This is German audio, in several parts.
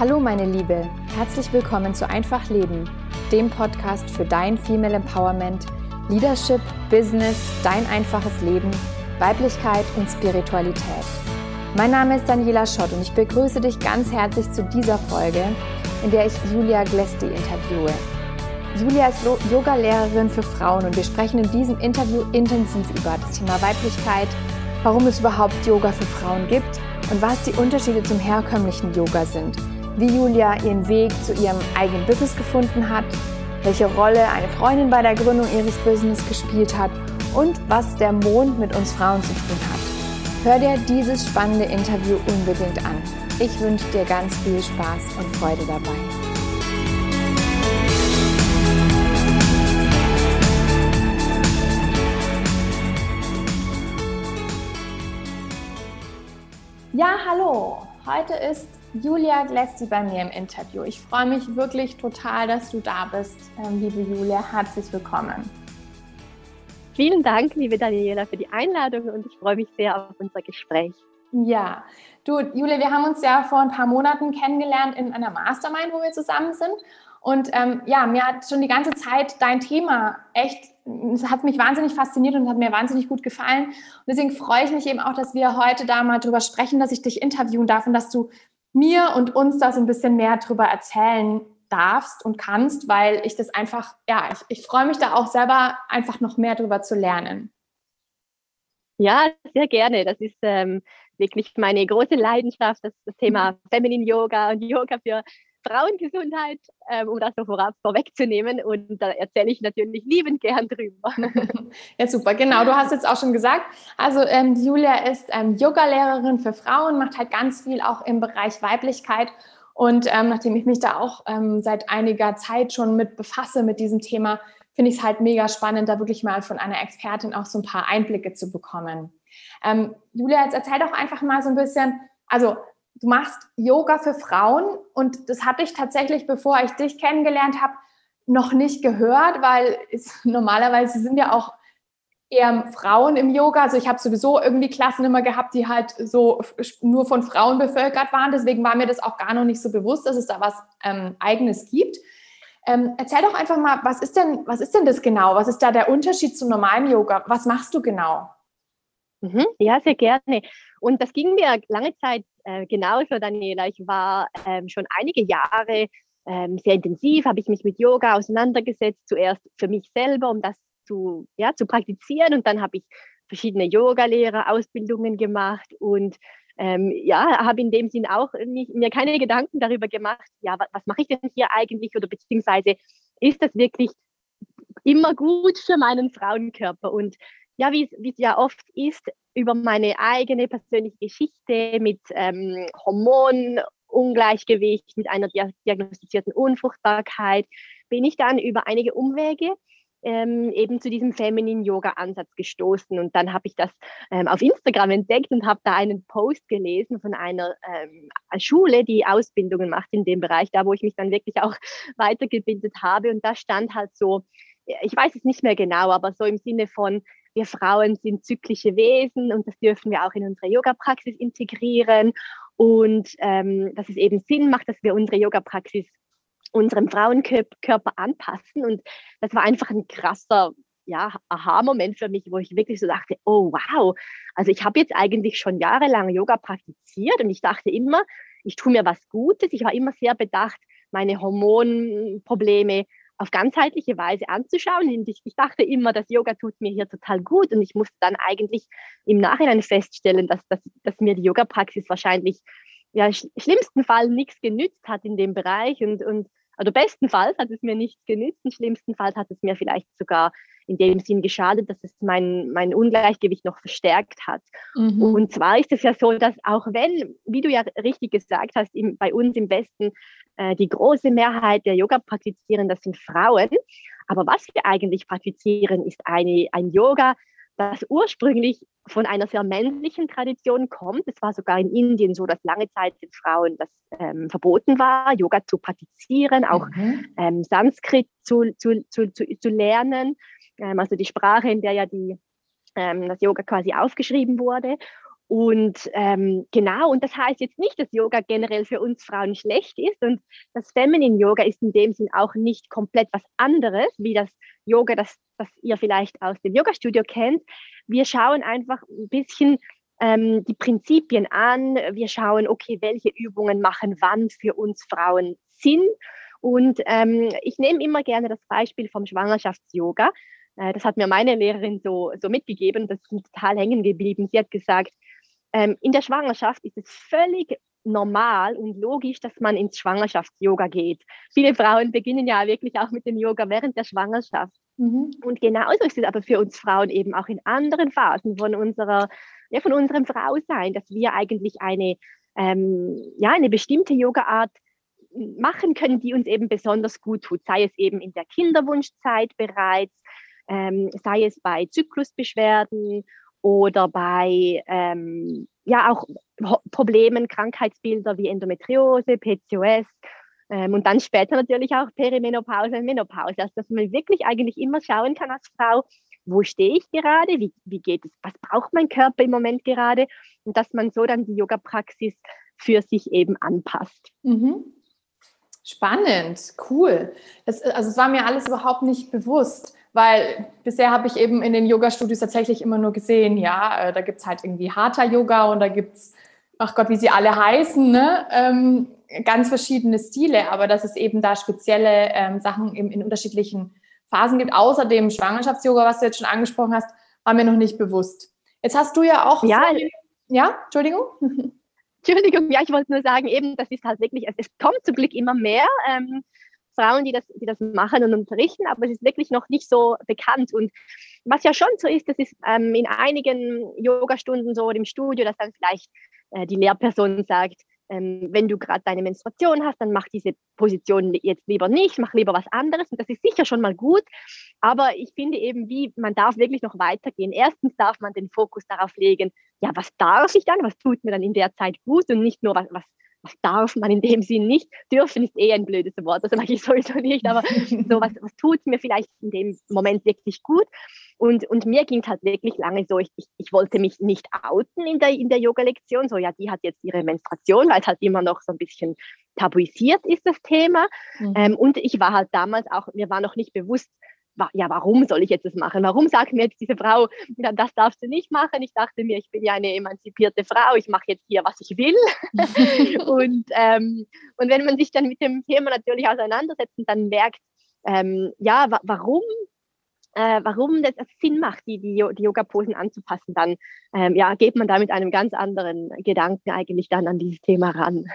Hallo meine Liebe, herzlich willkommen zu Einfach Leben, dem Podcast für dein Female Empowerment, Leadership, Business, dein einfaches Leben, Weiblichkeit und Spiritualität. Mein Name ist Daniela Schott und ich begrüße dich ganz herzlich zu dieser Folge, in der ich Julia Glesti interviewe. Julia ist Yoga-Lehrerin für Frauen und wir sprechen in diesem Interview intensiv über das Thema Weiblichkeit, warum es überhaupt Yoga für Frauen gibt und was die Unterschiede zum herkömmlichen Yoga sind wie Julia ihren Weg zu ihrem eigenen Business gefunden hat, welche Rolle eine Freundin bei der Gründung ihres Business gespielt hat und was der Mond mit uns Frauen zu tun hat. Hör dir dieses spannende Interview unbedingt an. Ich wünsche dir ganz viel Spaß und Freude dabei. Ja, hallo. Heute ist Julia Glesti bei mir im Interview. Ich freue mich wirklich total, dass du da bist, ähm, liebe Julia. Herzlich willkommen. Vielen Dank, liebe Daniela, für die Einladung und ich freue mich sehr auf unser Gespräch. Ja, du, Julia, wir haben uns ja vor ein paar Monaten kennengelernt in einer Mastermind, wo wir zusammen sind. Und ähm, ja, mir hat schon die ganze Zeit dein Thema echt, es hat mich wahnsinnig fasziniert und hat mir wahnsinnig gut gefallen. Und deswegen freue ich mich eben auch, dass wir heute da mal drüber sprechen, dass ich dich interviewen darf und dass du mir und uns da so ein bisschen mehr drüber erzählen darfst und kannst, weil ich das einfach, ja, ich, ich freue mich da auch selber einfach noch mehr drüber zu lernen. Ja, sehr gerne. Das ist ähm, wirklich meine große Leidenschaft, das, das Thema Feminine Yoga und Yoga für Frauengesundheit, ähm, um das so vorab vorwegzunehmen. Und da erzähle ich natürlich liebend gern drüber. ja, super, genau. Du hast jetzt auch schon gesagt, also ähm, Julia ist ähm, Yoga-Lehrerin für Frauen, macht halt ganz viel auch im Bereich Weiblichkeit. Und ähm, nachdem ich mich da auch ähm, seit einiger Zeit schon mit befasse mit diesem Thema, finde ich es halt mega spannend, da wirklich mal von einer Expertin auch so ein paar Einblicke zu bekommen. Ähm, Julia, jetzt erzähl doch einfach mal so ein bisschen, also du machst Yoga für Frauen und das hatte ich tatsächlich, bevor ich dich kennengelernt habe, noch nicht gehört, weil es, normalerweise sind ja auch eher Frauen im Yoga. Also ich habe sowieso irgendwie Klassen immer gehabt, die halt so nur von Frauen bevölkert waren. Deswegen war mir das auch gar noch nicht so bewusst, dass es da was ähm, Eigenes gibt. Ähm, erzähl doch einfach mal, was ist denn, was ist denn das genau? Was ist da der Unterschied zum normalen Yoga? Was machst du genau? Mhm, ja, sehr gerne. Und das ging mir lange Zeit äh, genauso, Daniela. Ich war ähm, schon einige Jahre ähm, sehr intensiv, habe ich mich mit Yoga auseinandergesetzt, zuerst für mich selber, um das zu, ja, zu praktizieren. Und dann habe ich verschiedene Yoga-Lehrer-Ausbildungen gemacht und ähm, ja, habe in dem Sinn auch nicht, mir keine Gedanken darüber gemacht, ja, was, was mache ich denn hier eigentlich oder beziehungsweise ist das wirklich immer gut für meinen Frauenkörper? Und ja, wie es ja oft ist, über meine eigene persönliche Geschichte mit ähm, Hormonungleichgewicht, mit einer diagnostizierten Unfruchtbarkeit, bin ich dann über einige Umwege ähm, eben zu diesem Feminine Yoga Ansatz gestoßen. Und dann habe ich das ähm, auf Instagram entdeckt und habe da einen Post gelesen von einer ähm, Schule, die Ausbildungen macht in dem Bereich, da wo ich mich dann wirklich auch weitergebildet habe. Und da stand halt so, ich weiß es nicht mehr genau, aber so im Sinne von wir Frauen sind zyklische Wesen und das dürfen wir auch in unsere Yoga-Praxis integrieren und ähm, dass es eben Sinn macht, dass wir unsere Yoga-Praxis unserem Frauenkörper anpassen. Und das war einfach ein krasser ja, Aha-Moment für mich, wo ich wirklich so dachte, oh wow, also ich habe jetzt eigentlich schon jahrelang Yoga praktiziert und ich dachte immer, ich tue mir was Gutes. Ich war immer sehr bedacht, meine Hormonprobleme auf ganzheitliche Weise anzuschauen. Und ich, ich, dachte immer, das Yoga tut mir hier total gut. Und ich musste dann eigentlich im Nachhinein feststellen, dass, dass, dass mir die Yoga-Praxis wahrscheinlich ja, sch schlimmsten Fall nichts genützt hat in dem Bereich. Und, und also bestenfalls hat es mir nichts genützt, im schlimmsten Fall hat es mir vielleicht sogar in dem Sinn geschadet, dass es mein, mein Ungleichgewicht noch verstärkt hat. Mhm. Und zwar ist es ja so, dass auch wenn, wie du ja richtig gesagt hast, im, bei uns im Westen äh, die große Mehrheit der Yoga praktizieren, das sind Frauen. Aber was wir eigentlich praktizieren, ist eine, ein Yoga, das ursprünglich von einer sehr männlichen Tradition kommt. Es war sogar in Indien so, dass lange Zeit den Frauen das ähm, verboten war, Yoga zu praktizieren, auch mhm. ähm, Sanskrit zu, zu, zu, zu, lernen, also die Sprache, in der ja die, ähm, das Yoga quasi aufgeschrieben wurde. Und ähm, genau, und das heißt jetzt nicht, dass Yoga generell für uns Frauen schlecht ist. Und das Feminine Yoga ist in dem Sinn auch nicht komplett was anderes, wie das Yoga, das, das ihr vielleicht aus dem Yoga-Studio kennt. Wir schauen einfach ein bisschen ähm, die Prinzipien an. Wir schauen, okay, welche Übungen machen wann für uns Frauen Sinn. Und ähm, ich nehme immer gerne das Beispiel vom Schwangerschafts-Yoga. Äh, das hat mir meine Lehrerin so, so mitgegeben. Das ist total hängen geblieben. Sie hat gesagt, ähm, in der Schwangerschaft ist es völlig normal und logisch, dass man ins Schwangerschafts-Yoga geht. Viele Frauen beginnen ja wirklich auch mit dem Yoga während der Schwangerschaft. Mhm. Und genauso ist es aber für uns Frauen eben auch in anderen Phasen von unserer, ja, von unserem Frausein, dass wir eigentlich eine, ähm, ja, eine bestimmte Yoga-Art machen können, die uns eben besonders gut tut, sei es eben in der Kinderwunschzeit bereits, ähm, sei es bei Zyklusbeschwerden oder bei ähm, ja auch Problemen, Krankheitsbilder wie Endometriose, PCOS ähm, und dann später natürlich auch Perimenopause und Menopause. Also dass man wirklich eigentlich immer schauen kann als Frau, wo stehe ich gerade, wie, wie geht es, was braucht mein Körper im Moment gerade und dass man so dann die Yoga-Praxis für sich eben anpasst. Mhm. Spannend, cool. Das, also es war mir alles überhaupt nicht bewusst, weil bisher habe ich eben in den Yoga-Studios tatsächlich immer nur gesehen, ja, äh, da gibt es halt irgendwie harter Yoga und da gibt es, ach Gott, wie sie alle heißen, ne? Ähm, ganz verschiedene Stile, aber dass es eben da spezielle ähm, Sachen in, in unterschiedlichen Phasen gibt. Außerdem Schwangerschafts-Yoga, was du jetzt schon angesprochen hast, war mir noch nicht bewusst. Jetzt hast du ja auch. Ja, ja, Entschuldigung. Entschuldigung, ja, ich wollte nur sagen, eben, das ist halt wirklich, es, es kommt zum Glück immer mehr ähm, Frauen, die das, die das machen und unterrichten, aber es ist wirklich noch nicht so bekannt. Und was ja schon so ist, das ist ähm, in einigen Yogastunden so im Studio, dass dann vielleicht äh, die Lehrperson sagt, ähm, wenn du gerade deine Menstruation hast, dann mach diese Position jetzt lieber nicht, mach lieber was anderes. Und das ist sicher schon mal gut. Aber ich finde eben, wie man darf wirklich noch weitergehen. Erstens darf man den Fokus darauf legen, ja, was darf ich dann, was tut mir dann in der Zeit gut und nicht nur, was, was was darf man in dem Sinn nicht? Dürfen ist eh ein blödes Wort, das mag ich sowieso nicht, aber so, was, was tut mir vielleicht in dem Moment wirklich gut? Und, und mir ging es halt wirklich lange so, ich, ich, ich wollte mich nicht outen in der, in der Yoga-Lektion, so ja, die hat jetzt ihre Menstruation, weil es halt immer noch so ein bisschen tabuisiert ist, das Thema. Mhm. Ähm, und ich war halt damals auch, mir war noch nicht bewusst, ja, warum soll ich jetzt das machen? Warum sagt mir jetzt diese Frau, das darfst du nicht machen? Ich dachte mir, ich bin ja eine emanzipierte Frau, ich mache jetzt hier, was ich will. und, ähm, und wenn man sich dann mit dem Thema natürlich auseinandersetzt und dann merkt, ähm, ja, wa warum äh, warum das Sinn macht, die, die, die Yoga-Posen anzupassen, dann ähm, ja, geht man da mit einem ganz anderen Gedanken eigentlich dann an dieses Thema ran.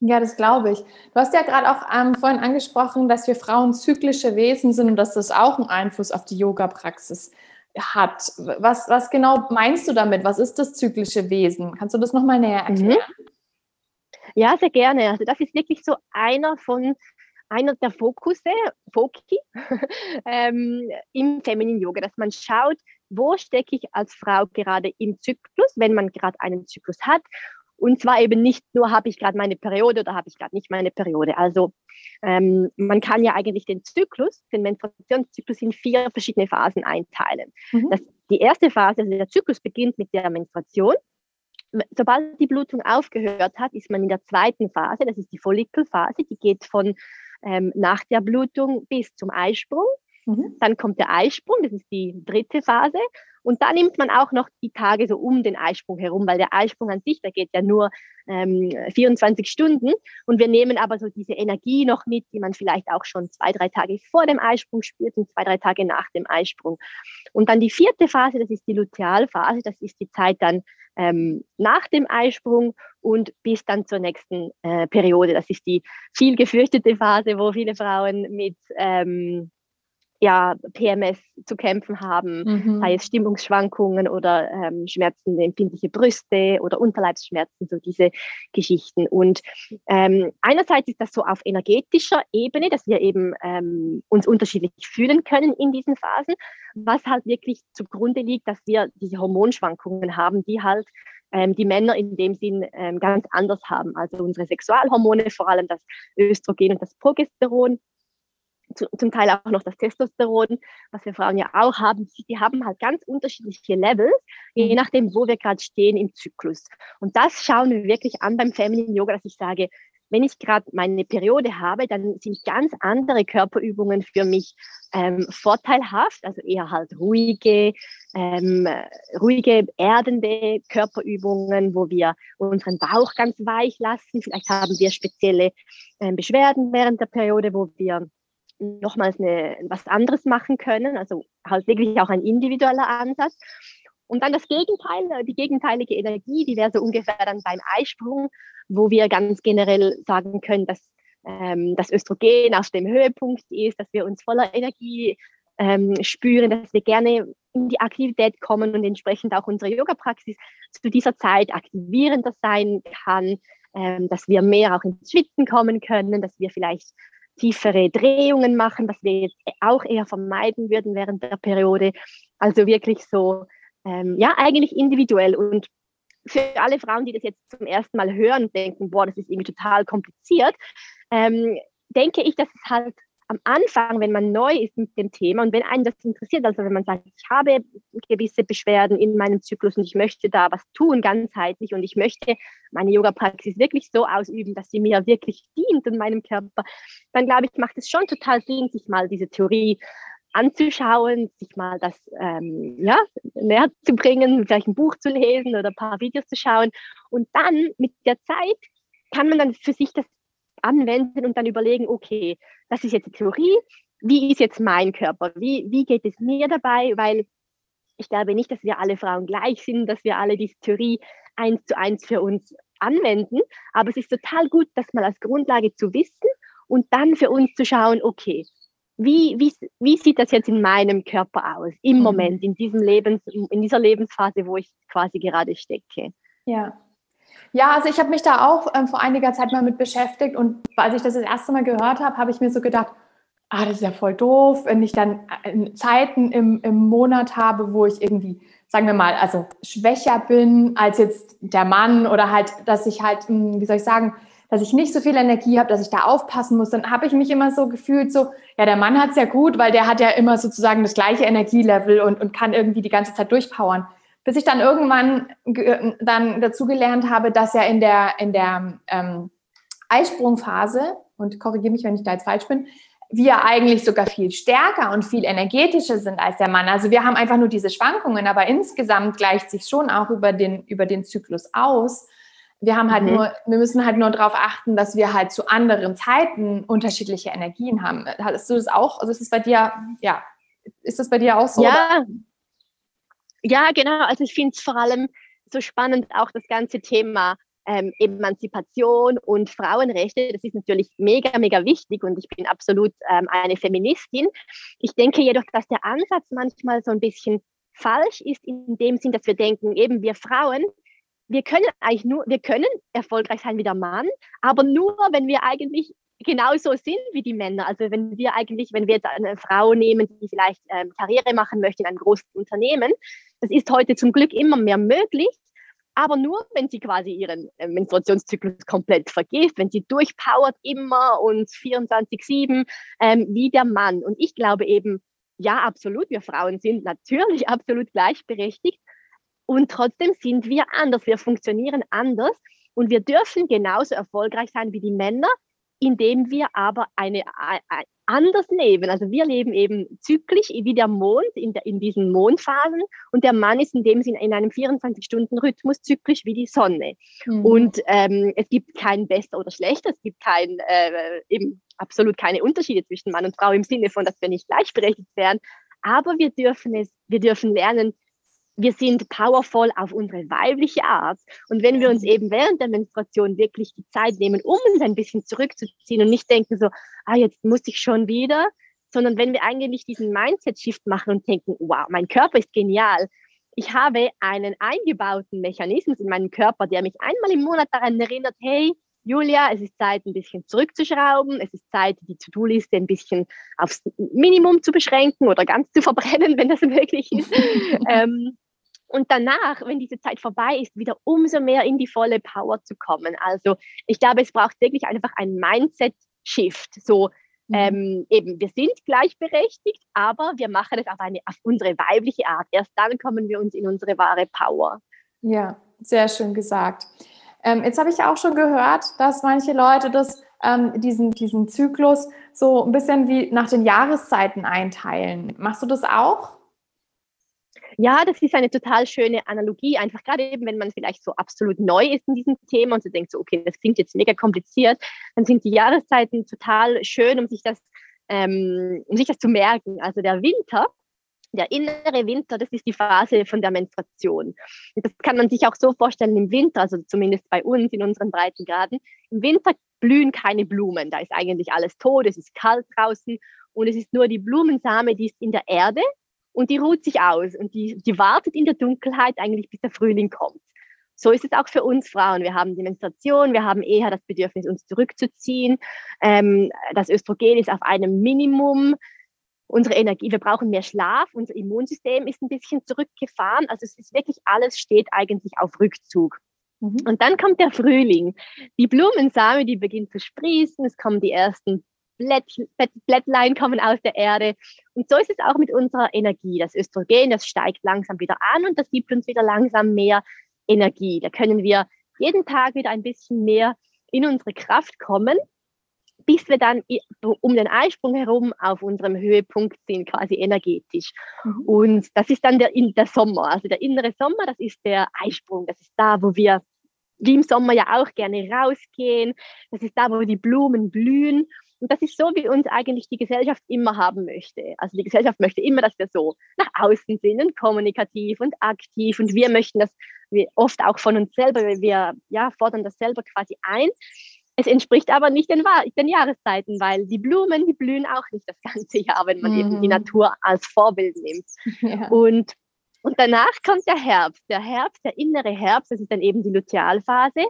Ja, das glaube ich. Du hast ja gerade auch ähm, vorhin angesprochen, dass wir Frauen zyklische Wesen sind und dass das auch einen Einfluss auf die Yoga-Praxis hat. Was, was genau meinst du damit? Was ist das zyklische Wesen? Kannst du das nochmal näher mhm. erklären? Mhm. Ja, sehr gerne. Also das ist wirklich so einer von einer der Fokusse, Foki, ähm, im Feminine Yoga, dass man schaut, wo stecke ich als Frau gerade im Zyklus, wenn man gerade einen Zyklus hat und zwar eben nicht nur, habe ich gerade meine Periode oder habe ich gerade nicht meine Periode. Also ähm, man kann ja eigentlich den Zyklus, den Menstruationszyklus in vier verschiedene Phasen einteilen. Mhm. Das, die erste Phase, also der Zyklus beginnt mit der Menstruation. Sobald die Blutung aufgehört hat, ist man in der zweiten Phase, das ist die Follikelphase, die geht von ähm, nach der Blutung bis zum Eisprung. Mhm. Dann kommt der Eisprung, das ist die dritte Phase. Und da nimmt man auch noch die Tage so um den Eisprung herum, weil der Eisprung an sich, der geht ja nur ähm, 24 Stunden. Und wir nehmen aber so diese Energie noch mit, die man vielleicht auch schon zwei, drei Tage vor dem Eisprung spürt und zwei, drei Tage nach dem Eisprung. Und dann die vierte Phase, das ist die Lutealphase, das ist die Zeit dann ähm, nach dem Eisprung und bis dann zur nächsten äh, Periode. Das ist die viel gefürchtete Phase, wo viele Frauen mit ähm, ja, PMS zu kämpfen haben, mhm. sei es Stimmungsschwankungen oder ähm, Schmerzen, empfindliche Brüste oder Unterleibsschmerzen, so diese Geschichten. Und ähm, einerseits ist das so auf energetischer Ebene, dass wir eben ähm, uns unterschiedlich fühlen können in diesen Phasen, was halt wirklich zugrunde liegt, dass wir diese Hormonschwankungen haben, die halt ähm, die Männer in dem Sinn ähm, ganz anders haben. Also unsere Sexualhormone, vor allem das Östrogen und das Progesteron, zum Teil auch noch das Testosteron, was wir Frauen ja auch haben, die haben halt ganz unterschiedliche Levels, je mhm. nachdem, wo wir gerade stehen im Zyklus. Und das schauen wir wirklich an beim Feminine Yoga, dass ich sage, wenn ich gerade meine Periode habe, dann sind ganz andere Körperübungen für mich ähm, vorteilhaft, also eher halt ruhige, ähm, ruhige, erdende Körperübungen, wo wir unseren Bauch ganz weich lassen. Vielleicht haben wir spezielle ähm, Beschwerden während der Periode, wo wir nochmals eine, was anderes machen können, also halt wirklich auch ein individueller Ansatz. Und dann das Gegenteil, die gegenteilige Energie, die wäre so ungefähr dann beim Eisprung, wo wir ganz generell sagen können, dass ähm, das Östrogen auf dem Höhepunkt ist, dass wir uns voller Energie ähm, spüren, dass wir gerne in die Aktivität kommen und entsprechend auch unsere Yoga-Praxis zu dieser Zeit aktivierender sein kann, ähm, dass wir mehr auch ins Schwitzen kommen können, dass wir vielleicht tiefere Drehungen machen, was wir jetzt auch eher vermeiden würden während der Periode. Also wirklich so, ähm, ja, eigentlich individuell. Und für alle Frauen, die das jetzt zum ersten Mal hören denken, boah, das ist irgendwie total kompliziert, ähm, denke ich, dass es halt am Anfang, wenn man neu ist mit dem Thema und wenn einen das interessiert, also wenn man sagt, ich habe gewisse Beschwerden in meinem Zyklus und ich möchte da was tun, ganzheitlich und ich möchte meine Yoga-Praxis wirklich so ausüben, dass sie mir wirklich dient in meinem Körper, dann glaube ich, macht es schon total Sinn, sich mal diese Theorie anzuschauen, sich mal das ähm, ja, näher zu bringen, vielleicht ein Buch zu lesen oder ein paar Videos zu schauen. Und dann mit der Zeit kann man dann für sich das anwenden und dann überlegen, okay, das ist jetzt die Theorie, wie ist jetzt mein Körper, wie, wie geht es mir dabei, weil ich glaube nicht, dass wir alle Frauen gleich sind, dass wir alle diese Theorie eins zu eins für uns anwenden, aber es ist total gut, das mal als Grundlage zu wissen und dann für uns zu schauen, okay, wie, wie, wie sieht das jetzt in meinem Körper aus, im mhm. Moment, in, diesem Lebens, in dieser Lebensphase, wo ich quasi gerade stecke. Ja, ja, also ich habe mich da auch ähm, vor einiger Zeit mal mit beschäftigt und als ich das das erste Mal gehört habe, habe ich mir so gedacht, ah, das ist ja voll doof, wenn ich dann äh, Zeiten im, im Monat habe, wo ich irgendwie, sagen wir mal, also schwächer bin als jetzt der Mann oder halt, dass ich halt, hm, wie soll ich sagen, dass ich nicht so viel Energie habe, dass ich da aufpassen muss, dann habe ich mich immer so gefühlt, so, ja, der Mann hat es ja gut, weil der hat ja immer sozusagen das gleiche Energielevel und, und kann irgendwie die ganze Zeit durchpowern bis ich dann irgendwann dann dazu gelernt habe, dass ja in der, in der ähm, Eisprungphase, und korrigiere mich, wenn ich da jetzt falsch bin, wir eigentlich sogar viel stärker und viel energetischer sind als der Mann. Also wir haben einfach nur diese Schwankungen, aber insgesamt gleicht sich schon auch über den, über den Zyklus aus. Wir haben halt mhm. nur, wir müssen halt nur darauf achten, dass wir halt zu anderen Zeiten unterschiedliche Energien haben. Hast du das auch? Also ist es bei dir, ja, ist das bei dir auch so? Ja, oder? Ja, genau. Also ich finde es vor allem so spannend, auch das ganze Thema ähm, Emanzipation und Frauenrechte. Das ist natürlich mega, mega wichtig und ich bin absolut ähm, eine Feministin. Ich denke jedoch, dass der Ansatz manchmal so ein bisschen falsch ist, in dem Sinn, dass wir denken, eben wir Frauen, wir können eigentlich nur, wir können erfolgreich sein wie der Mann, aber nur, wenn wir eigentlich genauso sind wie die Männer. Also wenn wir eigentlich, wenn wir jetzt eine Frau nehmen, die vielleicht ähm, Karriere machen möchte in einem großen Unternehmen, das ist heute zum Glück immer mehr möglich, aber nur, wenn sie quasi ihren äh, Menstruationszyklus komplett vergisst, wenn sie durchpowert immer und 24-7 ähm, wie der Mann. Und ich glaube eben, ja, absolut, wir Frauen sind natürlich absolut gleichberechtigt. Und trotzdem sind wir anders, wir funktionieren anders. Und wir dürfen genauso erfolgreich sein wie die Männer, indem wir aber eine, ein, anders leben. Also wir leben eben zyklisch wie der Mond in, der, in diesen Mondphasen und der Mann ist in dem Sinne in einem 24-Stunden-Rhythmus zyklisch wie die Sonne. Mhm. Und ähm, es gibt kein besser oder schlechter, es gibt kein, äh, eben absolut keine Unterschiede zwischen Mann und Frau im Sinne von, dass wir nicht gleichberechtigt wären. Aber wir dürfen es, wir dürfen lernen, wir sind powerful auf unsere weibliche Art. Und wenn wir uns mhm. eben während der Menstruation wirklich die Zeit nehmen, um uns ein bisschen zurückzuziehen und nicht denken so, ah, jetzt muss ich schon wieder, sondern wenn wir eigentlich diesen Mindset-Shift machen und denken, wow, mein Körper ist genial. Ich habe einen eingebauten Mechanismus in meinem Körper, der mich einmal im Monat daran erinnert, hey, Julia, es ist Zeit, ein bisschen zurückzuschrauben. Es ist Zeit, die To-Do-Liste ein bisschen aufs Minimum zu beschränken oder ganz zu verbrennen, wenn das möglich ist. ähm, und danach, wenn diese Zeit vorbei ist, wieder umso mehr in die volle Power zu kommen. Also ich glaube, es braucht wirklich einfach ein Mindset-Shift. So, Mhm. Ähm, eben, wir sind gleichberechtigt, aber wir machen es auf, eine, auf unsere weibliche Art. Erst dann kommen wir uns in unsere wahre Power. Ja, sehr schön gesagt. Ähm, jetzt habe ich auch schon gehört, dass manche Leute das, ähm, diesen, diesen Zyklus so ein bisschen wie nach den Jahreszeiten einteilen. Machst du das auch? Ja, das ist eine total schöne Analogie, einfach gerade eben, wenn man vielleicht so absolut neu ist in diesem Thema und so denkt, so, okay, das klingt jetzt mega kompliziert, dann sind die Jahreszeiten total schön, um sich das, ähm, um sich das zu merken. Also der Winter, der innere Winter, das ist die Phase von der Menstruation. Das kann man sich auch so vorstellen im Winter, also zumindest bei uns in unseren Breitengraden. Im Winter blühen keine Blumen, da ist eigentlich alles tot, es ist kalt draußen und es ist nur die Blumensame, die ist in der Erde und die ruht sich aus und die, die wartet in der Dunkelheit eigentlich, bis der Frühling kommt. So ist es auch für uns Frauen. Wir haben die Menstruation, wir haben eher das Bedürfnis, uns zurückzuziehen. Ähm, das Östrogen ist auf einem Minimum. Unsere Energie, wir brauchen mehr Schlaf, unser Immunsystem ist ein bisschen zurückgefahren. Also es ist wirklich alles steht eigentlich auf Rückzug. Mhm. Und dann kommt der Frühling. Die Blumensame, die beginnt zu sprießen, es kommen die ersten Blätt, Blättlein kommen aus der Erde. Und so ist es auch mit unserer Energie. Das Östrogen, das steigt langsam wieder an und das gibt uns wieder langsam mehr Energie. Da können wir jeden Tag wieder ein bisschen mehr in unsere Kraft kommen, bis wir dann um den Eisprung herum auf unserem Höhepunkt sind, quasi energetisch. Mhm. Und das ist dann der, der Sommer. Also der innere Sommer, das ist der Eisprung. Das ist da, wo wir wie im Sommer ja auch gerne rausgehen. Das ist da, wo die Blumen blühen. Und das ist so, wie uns eigentlich die Gesellschaft immer haben möchte. Also die Gesellschaft möchte immer, dass wir so nach außen sind und kommunikativ und aktiv. Und wir möchten das wir oft auch von uns selber. Wir ja, fordern das selber quasi ein. Es entspricht aber nicht den, den Jahreszeiten, weil die Blumen, die blühen auch nicht das ganze Jahr, wenn man mhm. eben die mhm. Natur als Vorbild nimmt. Ja. Und, und danach kommt der Herbst. Der Herbst, der innere Herbst, das ist dann eben die Lutealphase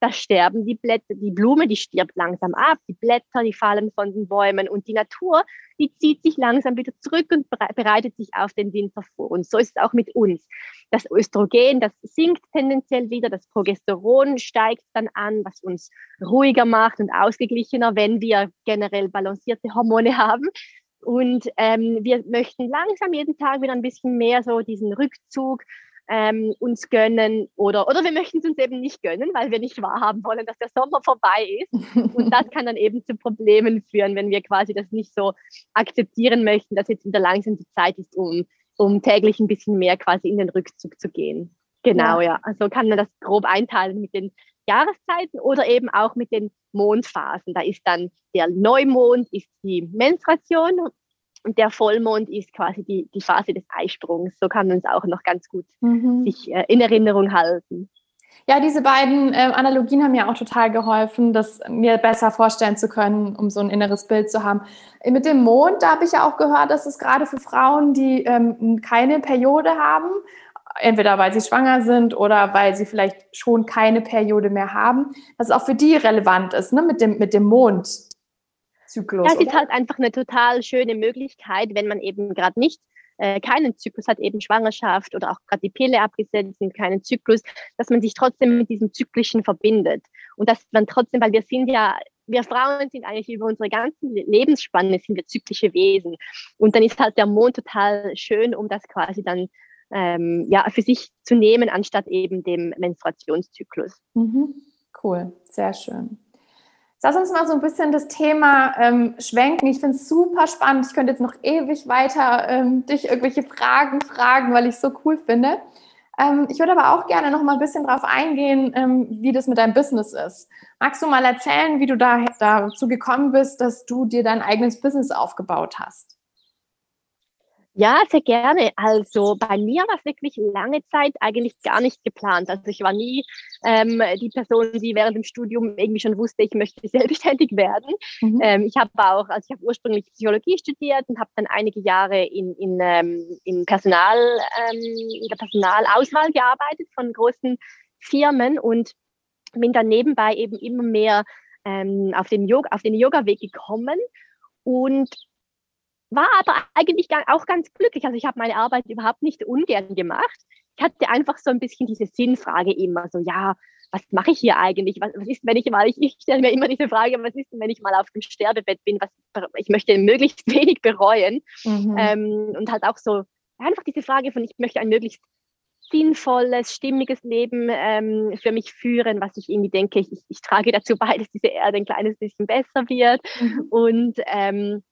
da sterben die Blätter, die Blume, die stirbt langsam ab, die Blätter, die fallen von den Bäumen und die Natur, die zieht sich langsam wieder zurück und bereitet sich auf den Winter vor. Und so ist es auch mit uns. Das Östrogen, das sinkt tendenziell wieder, das Progesteron steigt dann an, was uns ruhiger macht und ausgeglichener, wenn wir generell balancierte Hormone haben. Und ähm, wir möchten langsam jeden Tag wieder ein bisschen mehr so diesen Rückzug ähm, uns gönnen oder, oder wir möchten es uns eben nicht gönnen, weil wir nicht wahrhaben wollen, dass der Sommer vorbei ist. Und das kann dann eben zu Problemen führen, wenn wir quasi das nicht so akzeptieren möchten, dass jetzt wieder langsam die Zeit ist, um, um täglich ein bisschen mehr quasi in den Rückzug zu gehen. Genau, ja. ja. Also kann man das grob einteilen mit den Jahreszeiten oder eben auch mit den Mondphasen. Da ist dann der Neumond, ist die Menstruation und der Vollmond ist quasi die, die Phase des Eisprungs. So kann man es auch noch ganz gut mhm. sich äh, in Erinnerung halten. Ja, diese beiden äh, Analogien haben mir auch total geholfen, das mir besser vorstellen zu können, um so ein inneres Bild zu haben. Mit dem Mond, da habe ich ja auch gehört, dass es gerade für Frauen, die ähm, keine Periode haben, entweder weil sie schwanger sind oder weil sie vielleicht schon keine Periode mehr haben, dass es auch für die relevant ist, ne, mit dem, mit dem Mond Zyklus. Das ist halt einfach eine total schöne Möglichkeit, wenn man eben gerade nicht äh, keinen Zyklus hat, eben Schwangerschaft oder auch gerade die Pille abgesetzt und keinen Zyklus, dass man sich trotzdem mit diesem Zyklischen verbindet. Und dass man trotzdem, weil wir sind ja, wir Frauen sind eigentlich über unsere ganze Lebensspanne sind wir zyklische Wesen. Und dann ist halt der Mond total schön, um das quasi dann ähm, ja, für sich zu nehmen, anstatt eben dem Menstruationszyklus. Mhm. Cool, sehr schön. Lass uns mal so ein bisschen das Thema ähm, schwenken. Ich finde es super spannend. Ich könnte jetzt noch ewig weiter ähm, dich irgendwelche Fragen fragen, weil ich es so cool finde. Ähm, ich würde aber auch gerne noch mal ein bisschen darauf eingehen, ähm, wie das mit deinem Business ist. Magst du mal erzählen, wie du da dazu gekommen bist, dass du dir dein eigenes Business aufgebaut hast? Ja, sehr gerne. Also bei mir war es wirklich lange Zeit eigentlich gar nicht geplant. Also ich war nie ähm, die Person, die während dem Studium irgendwie schon wusste, ich möchte selbstständig werden. Mhm. Ähm, ich habe auch, also ich habe ursprünglich Psychologie studiert und habe dann einige Jahre in, in, ähm, in, Personal, ähm, in der Personalauswahl gearbeitet von großen Firmen und bin dann nebenbei eben immer mehr ähm, auf den Yoga, auf den Yoga-Weg gekommen und war aber eigentlich auch ganz glücklich. Also ich habe meine Arbeit überhaupt nicht ungern gemacht. Ich hatte einfach so ein bisschen diese Sinnfrage immer, so ja, was mache ich hier eigentlich? Was, was ist, wenn ich mal, ich, ich stelle mir immer diese Frage, was ist denn, wenn ich mal auf dem Sterbebett bin? Was, ich möchte möglichst wenig bereuen. Mhm. Ähm, und halt auch so, einfach diese Frage von, ich möchte ein möglichst sinnvolles, stimmiges Leben ähm, für mich führen, was ich irgendwie denke, ich, ich, trage dazu bei, dass diese Erde ein kleines bisschen besser wird. Mhm. Und ähm,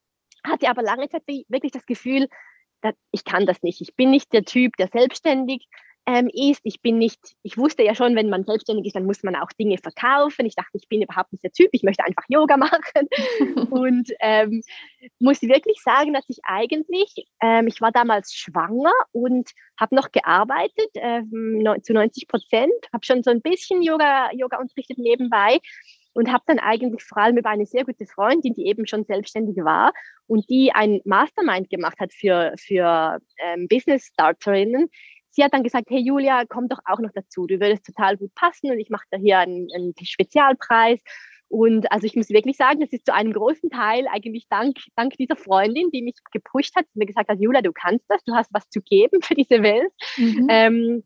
hatte aber lange Zeit wirklich das Gefühl, ich kann das nicht. Ich bin nicht der Typ, der selbstständig ähm, ist. Ich bin nicht, ich wusste ja schon, wenn man selbstständig ist, dann muss man auch Dinge verkaufen. Ich dachte, ich bin überhaupt nicht der Typ, ich möchte einfach Yoga machen. und ähm, muss wirklich sagen, dass ich eigentlich, ähm, ich war damals schwanger und habe noch gearbeitet ähm, zu 90 Prozent, habe schon so ein bisschen Yoga, Yoga unterrichtet nebenbei und habe dann eigentlich vor allem über eine sehr gute Freundin, die eben schon selbstständig war und die ein Mastermind gemacht hat für, für ähm, Business Starterinnen, sie hat dann gesagt, hey Julia, komm doch auch noch dazu, du würdest total gut passen und ich mache da hier einen, einen Spezialpreis. Und also ich muss wirklich sagen, das ist zu einem großen Teil eigentlich dank, dank dieser Freundin, die mich gepusht hat, die mir gesagt hat, Julia, du kannst das, du hast was zu geben für diese Welt. Mhm. Ähm,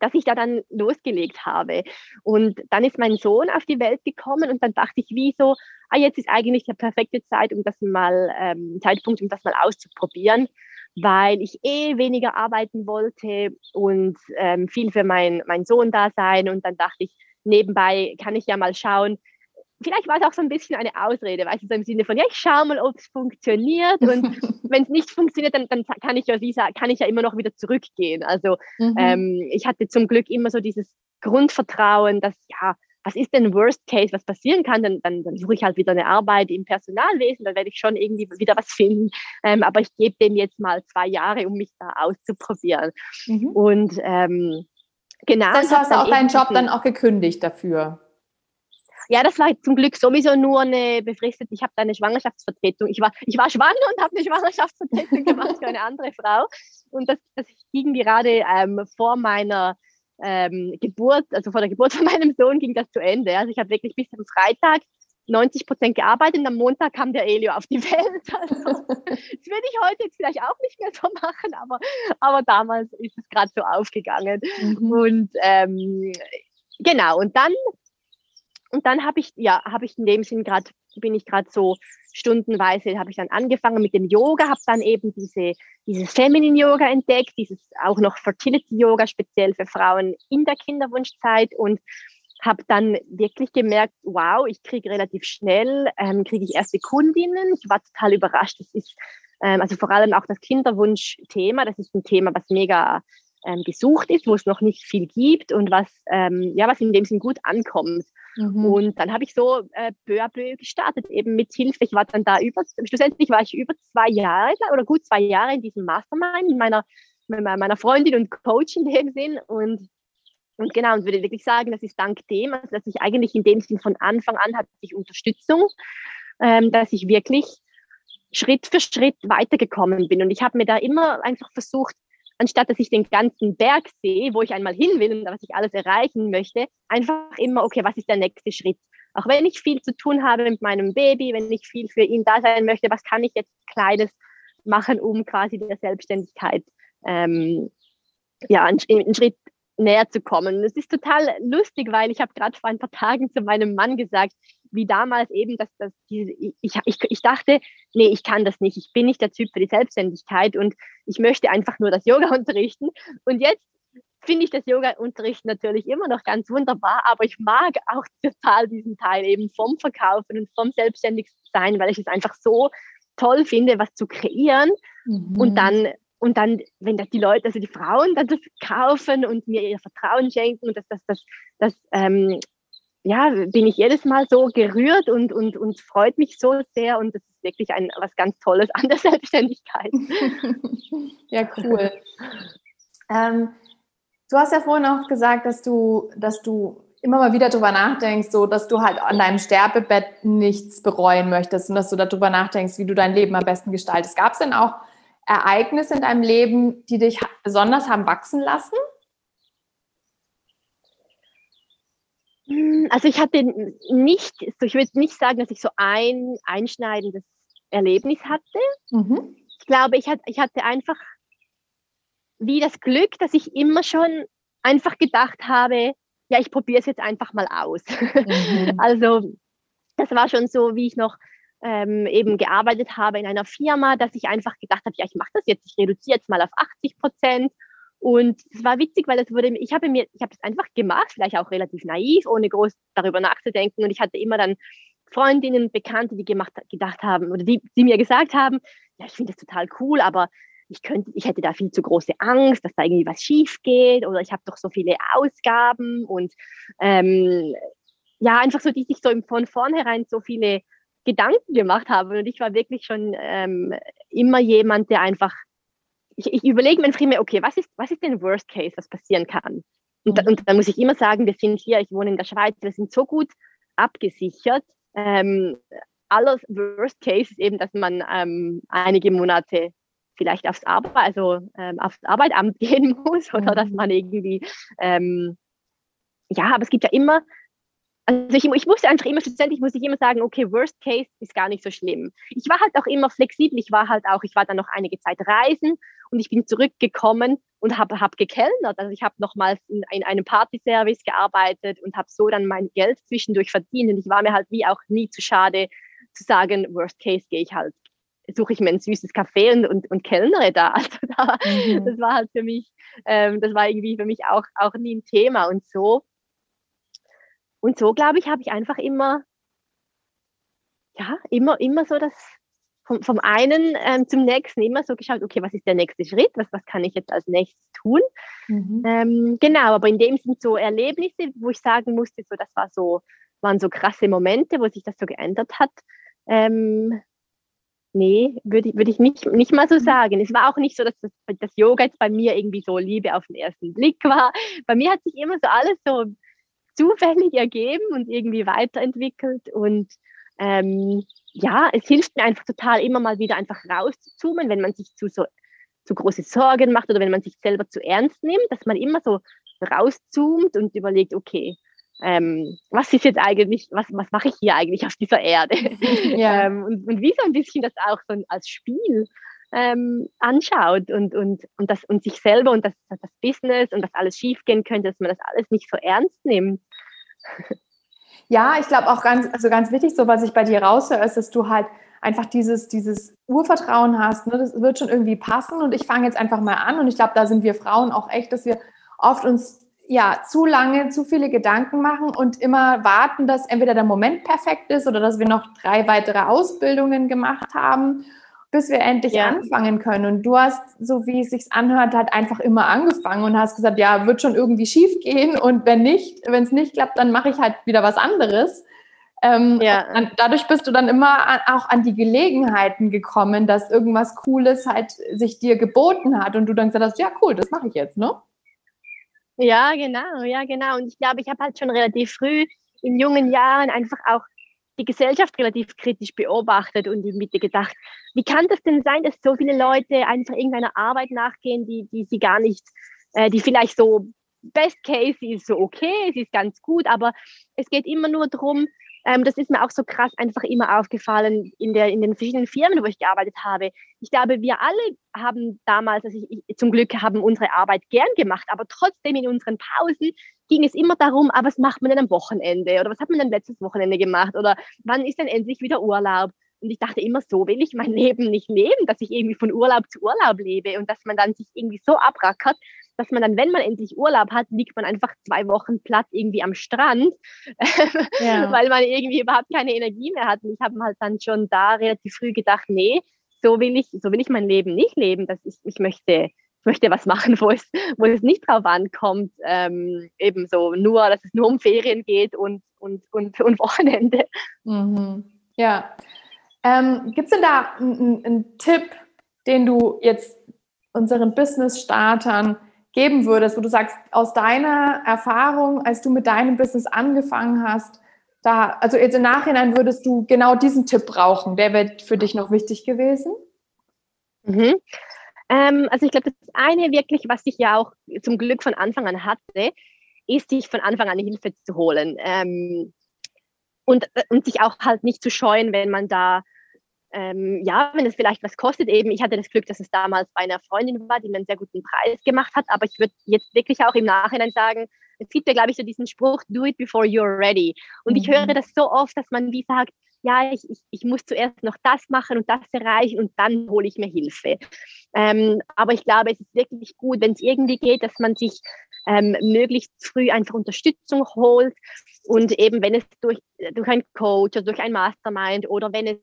dass ich da dann losgelegt habe. Und dann ist mein Sohn auf die Welt gekommen und dann dachte ich, wieso, ah, jetzt ist eigentlich die perfekte Zeit, um das mal, ähm, Zeitpunkt, um das mal auszuprobieren weil ich eh weniger arbeiten wollte und ähm, viel für mein, mein Sohn da sein. Und dann dachte ich, nebenbei kann ich ja mal schauen, vielleicht war es auch so ein bisschen eine Ausrede, weißt du, so im Sinne von, ja, ich schaue mal, ob es funktioniert und wenn es nicht funktioniert, dann, dann kann, ich ja, kann ich ja immer noch wieder zurückgehen. Also mhm. ähm, ich hatte zum Glück immer so dieses Grundvertrauen, dass ja, was ist denn Worst Case, was passieren kann, dann, dann, dann suche ich halt wieder eine Arbeit im Personalwesen, dann werde ich schon irgendwie wieder was finden. Ähm, aber ich gebe dem jetzt mal zwei Jahre, um mich da auszuprobieren. Mhm. Und ähm, genau. Das hast du auch deinen Job dann auch gekündigt dafür. Ja, das war zum Glück sowieso nur eine befristete, ich habe da eine Schwangerschaftsvertretung. Ich war, ich war schwanger und habe eine Schwangerschaftsvertretung gemacht für eine andere Frau. Und das, das ging gerade ähm, vor meiner ähm, Geburt, also vor der Geburt von meinem Sohn ging das zu Ende. Also ich habe wirklich bis zum Freitag 90 Prozent gearbeitet und am Montag kam der Elio auf die Welt. Also, das würde ich heute jetzt vielleicht auch nicht mehr so machen, aber, aber damals ist es gerade so aufgegangen. Mhm. Und ähm, genau, und dann, und dann habe ich, ja, habe ich in dem Sinn gerade, bin ich gerade so stundenweise habe ich dann angefangen mit dem Yoga, habe dann eben diese, dieses Feminine Yoga entdeckt, dieses auch noch Fertility Yoga speziell für Frauen in der Kinderwunschzeit und habe dann wirklich gemerkt, wow, ich kriege relativ schnell, ähm, kriege ich erste Kundinnen. Ich war total überrascht. Das ist ähm, also vor allem auch das Kinderwunschthema, das ist ein Thema, was mega ähm, gesucht ist, wo es noch nicht viel gibt und was, ähm, ja, was in dem Sinn gut ankommt. Mhm. Und dann habe ich so äh, peu à peu gestartet, eben mit Hilfe. Ich war dann da über, schlussendlich war ich über zwei Jahre oder gut zwei Jahre in diesem Mastermind mit meiner, mit meiner Freundin und Coach in dem Sinn. Und, und genau, und würde wirklich sagen, das ist dank dem, also dass ich eigentlich in dem Sinn von Anfang an hatte ich Unterstützung, ähm, dass ich wirklich Schritt für Schritt weitergekommen bin. Und ich habe mir da immer einfach versucht, anstatt dass ich den ganzen Berg sehe, wo ich einmal hin will und was ich alles erreichen möchte, einfach immer, okay, was ist der nächste Schritt? Auch wenn ich viel zu tun habe mit meinem Baby, wenn ich viel für ihn da sein möchte, was kann ich jetzt Kleines machen, um quasi der Selbstständigkeit ähm, ja, einen, einen Schritt näher zu kommen. Und es ist total lustig, weil ich habe gerade vor ein paar Tagen zu meinem Mann gesagt, wie damals eben, dass, dass diese, ich, ich, ich dachte, nee, ich kann das nicht, ich bin nicht der Typ für die Selbstständigkeit und ich möchte einfach nur das Yoga unterrichten. Und jetzt finde ich das Yoga-Unterrichten natürlich immer noch ganz wunderbar, aber ich mag auch total diesen Teil eben vom Verkaufen und vom Selbstständigsein, weil ich es einfach so toll finde, was zu kreieren mhm. und dann und dann, wenn das die Leute, also die Frauen dann das kaufen und mir ihr Vertrauen schenken und das, das, das, das ähm, ja, bin ich jedes Mal so gerührt und, und, und freut mich so sehr und das ist wirklich ein, was ganz Tolles an der Selbstständigkeit. ja, cool. ähm, du hast ja vorhin auch gesagt, dass du, dass du immer mal wieder darüber nachdenkst, so dass du halt an deinem Sterbebett nichts bereuen möchtest und dass du darüber nachdenkst, wie du dein Leben am besten gestaltest. Gab es denn auch Ereignisse in deinem Leben, die dich besonders haben wachsen lassen? Hm, also ich hatte nicht, ich würde nicht sagen, dass ich so ein einschneidendes Erlebnis hatte. Mhm. Ich glaube, ich hatte, ich hatte einfach wie das Glück, dass ich immer schon einfach gedacht habe, ja, ich probiere es jetzt einfach mal aus. Mhm. also das war schon so, wie ich noch ähm, eben gearbeitet habe in einer Firma, dass ich einfach gedacht habe, ja, ich mache das jetzt, ich reduziere jetzt mal auf 80 Prozent. Und es war witzig, weil es wurde, ich habe mir, ich habe es einfach gemacht, vielleicht auch relativ naiv, ohne groß darüber nachzudenken. Und ich hatte immer dann Freundinnen, Bekannte, die gemacht, gedacht haben oder die, die mir gesagt haben, ja, ich finde das total cool, aber ich könnte, ich hätte da viel zu große Angst, dass da irgendwie was schief geht oder ich habe doch so viele Ausgaben und ähm, ja, einfach so, die sich so von vornherein so viele Gedanken gemacht haben. Und ich war wirklich schon ähm, immer jemand, der einfach, ich, ich überlege mir immer, okay, was ist, was ist denn Worst Case, was passieren kann? Und, mhm. und dann muss ich immer sagen, wir sind hier, ich wohne in der Schweiz, wir sind so gut abgesichert. Ähm, alles Worst Case ist eben, dass man ähm, einige Monate vielleicht aufs Arbeit, also ähm, aufs Arbeitsamt gehen muss oder mhm. dass man irgendwie, ähm, ja, aber es gibt ja immer also ich, ich musste einfach immer, schlussendlich muss ich immer sagen, okay, Worst Case ist gar nicht so schlimm. Ich war halt auch immer flexibel. Ich war halt auch, ich war dann noch einige Zeit reisen und ich bin zurückgekommen und habe hab gekellnert. Also ich habe nochmals in, in einem Partyservice gearbeitet und habe so dann mein Geld zwischendurch verdient. Und ich war mir halt wie auch nie zu schade zu sagen, Worst Case gehe ich halt, suche ich mir ein süßes Café und, und, und kellnere da. Also da, mhm. das war halt für mich, ähm, das war irgendwie für mich auch, auch nie ein Thema. Und so und so, glaube ich, habe ich einfach immer, ja, immer, immer so das vom, vom einen ähm, zum nächsten immer so geschaut, okay, was ist der nächste Schritt, was, was kann ich jetzt als nächstes tun? Mhm. Ähm, genau, aber in dem sind so Erlebnisse, wo ich sagen musste, so das war so, waren so krasse Momente, wo sich das so geändert hat. Ähm, nee, würde würd ich nicht, nicht mal so mhm. sagen. Es war auch nicht so, dass das, das Yoga jetzt bei mir irgendwie so Liebe auf den ersten Blick war. Bei mir hat sich immer so alles so zufällig ergeben und irgendwie weiterentwickelt. Und ähm, ja, es hilft mir einfach total, immer mal wieder einfach rauszuzoomen, wenn man sich zu so zu große Sorgen macht oder wenn man sich selber zu ernst nimmt, dass man immer so rauszoomt und überlegt, okay, ähm, was ist jetzt eigentlich, was, was mache ich hier eigentlich auf dieser Erde? Ja. ähm, und, und wie so ein bisschen das auch so als Spiel ähm, anschaut und, und, und, das, und sich selber und das, das Business und das alles schiefgehen könnte, dass man das alles nicht so ernst nimmt. Ja, ich glaube auch ganz, also ganz wichtig, so was ich bei dir raushöre, ist, dass du halt einfach dieses, dieses Urvertrauen hast. Ne? Das wird schon irgendwie passen und ich fange jetzt einfach mal an. Und ich glaube, da sind wir Frauen auch echt, dass wir oft uns ja zu lange, zu viele Gedanken machen und immer warten, dass entweder der Moment perfekt ist oder dass wir noch drei weitere Ausbildungen gemacht haben bis wir endlich ja. anfangen können. Und du hast, so wie es sich anhört, halt einfach immer angefangen und hast gesagt, ja, wird schon irgendwie schief gehen und wenn nicht, wenn es nicht klappt, dann mache ich halt wieder was anderes. Ähm, ja. Dann, dadurch bist du dann immer an, auch an die Gelegenheiten gekommen, dass irgendwas Cooles halt sich dir geboten hat und du dann gesagt hast, ja cool, das mache ich jetzt, ne? Ja, genau, ja, genau. Und ich glaube, ich habe halt schon relativ früh in jungen Jahren einfach auch die Gesellschaft relativ kritisch beobachtet und irgendwie gedacht, wie kann das denn sein, dass so viele Leute einfach irgendeiner Arbeit nachgehen, die, die sie gar nicht, äh, die vielleicht so Best Case ist so okay, sie ist ganz gut, aber es geht immer nur darum, ähm, das ist mir auch so krass einfach immer aufgefallen in, der, in den verschiedenen Firmen, wo ich gearbeitet habe. Ich glaube, wir alle haben damals, also ich, ich, zum Glück haben unsere Arbeit gern gemacht, aber trotzdem in unseren Pausen ging es immer darum, ah, was macht man denn am Wochenende oder was hat man denn letztes Wochenende gemacht oder wann ist denn endlich wieder Urlaub? Und ich dachte immer, so will ich mein Leben nicht leben, dass ich irgendwie von Urlaub zu Urlaub lebe und dass man dann sich irgendwie so abrackert, dass man dann, wenn man endlich Urlaub hat, liegt man einfach zwei Wochen platt irgendwie am Strand, ja. weil man irgendwie überhaupt keine Energie mehr hat. Und ich habe halt dann schon da relativ früh gedacht, nee, so will ich, so will ich mein Leben nicht leben. Dass ich, ich möchte, ich möchte was machen, wo es, wo es nicht drauf ankommt, ähm, eben so nur, dass es nur um Ferien geht und, und, und, und Wochenende. Mhm. Ja. Ähm, Gibt es denn da einen, einen Tipp, den du jetzt unseren Business-Startern geben würdest, wo du sagst, aus deiner Erfahrung, als du mit deinem Business angefangen hast, da, also jetzt im Nachhinein würdest du genau diesen Tipp brauchen. Der wäre für dich noch wichtig gewesen? Mhm. Ähm, also ich glaube, das eine wirklich, was ich ja auch zum Glück von Anfang an hatte, ist, sich von Anfang an Hilfe zu holen. Ähm, und, und sich auch halt nicht zu scheuen, wenn man da ähm, ja, wenn es vielleicht was kostet, eben, ich hatte das Glück, dass es damals bei einer Freundin war, die mir einen sehr guten Preis gemacht hat, aber ich würde jetzt wirklich auch im Nachhinein sagen, es gibt ja, glaube ich, so diesen Spruch, do it before you're ready. Und mhm. ich höre mhm. das so oft, dass man wie sagt, ja, ich, ich, ich muss zuerst noch das machen und das erreichen und dann hole ich mir Hilfe. Ähm, aber ich glaube, es ist wirklich gut, wenn es irgendwie geht, dass man sich ähm, möglichst früh einfach Unterstützung holt und eben, wenn es durch, durch einen Coach oder durch ein Mastermind oder wenn es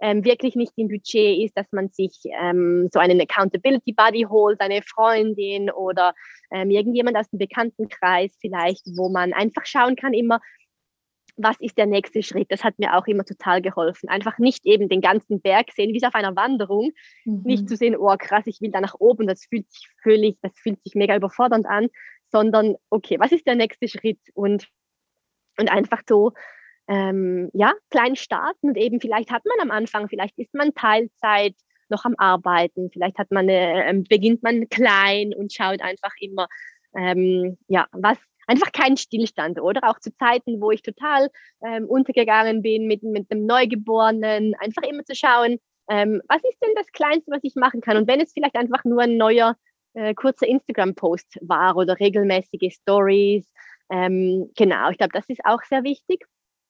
ähm, wirklich nicht im Budget ist, dass man sich ähm, so einen Accountability Buddy holt, eine Freundin oder ähm, irgendjemand aus dem Bekanntenkreis vielleicht, wo man einfach schauen kann immer, was ist der nächste Schritt? Das hat mir auch immer total geholfen. Einfach nicht eben den ganzen Berg sehen, wie es auf einer Wanderung, mhm. nicht zu sehen, oh krass, ich will da nach oben, das fühlt sich völlig, das fühlt sich mega überfordernd an, sondern okay, was ist der nächste Schritt? Und, und einfach so, ähm, ja, klein starten und eben vielleicht hat man am Anfang, vielleicht ist man Teilzeit noch am Arbeiten, vielleicht hat man, äh, beginnt man klein und schaut einfach immer, ähm, ja, was, einfach kein Stillstand, oder? Auch zu Zeiten, wo ich total ähm, untergegangen bin mit, mit dem Neugeborenen, einfach immer zu schauen, ähm, was ist denn das Kleinste, was ich machen kann? Und wenn es vielleicht einfach nur ein neuer, äh, kurzer Instagram-Post war oder regelmäßige Stories, ähm, genau, ich glaube, das ist auch sehr wichtig.